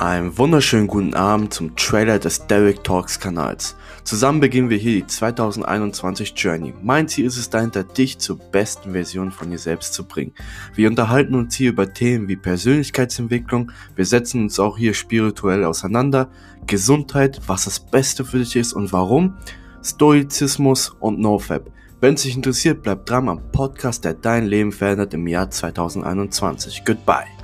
Einen wunderschönen guten Abend zum Trailer des Derek Talks Kanals. Zusammen beginnen wir hier die 2021 Journey. Mein Ziel ist es dahinter, dich zur besten Version von dir selbst zu bringen. Wir unterhalten uns hier über Themen wie Persönlichkeitsentwicklung, wir setzen uns auch hier spirituell auseinander, Gesundheit, was das Beste für dich ist und warum, Stoizismus und NoFap. Wenn es dich interessiert, bleib dran am Podcast, der dein Leben verändert im Jahr 2021. Goodbye.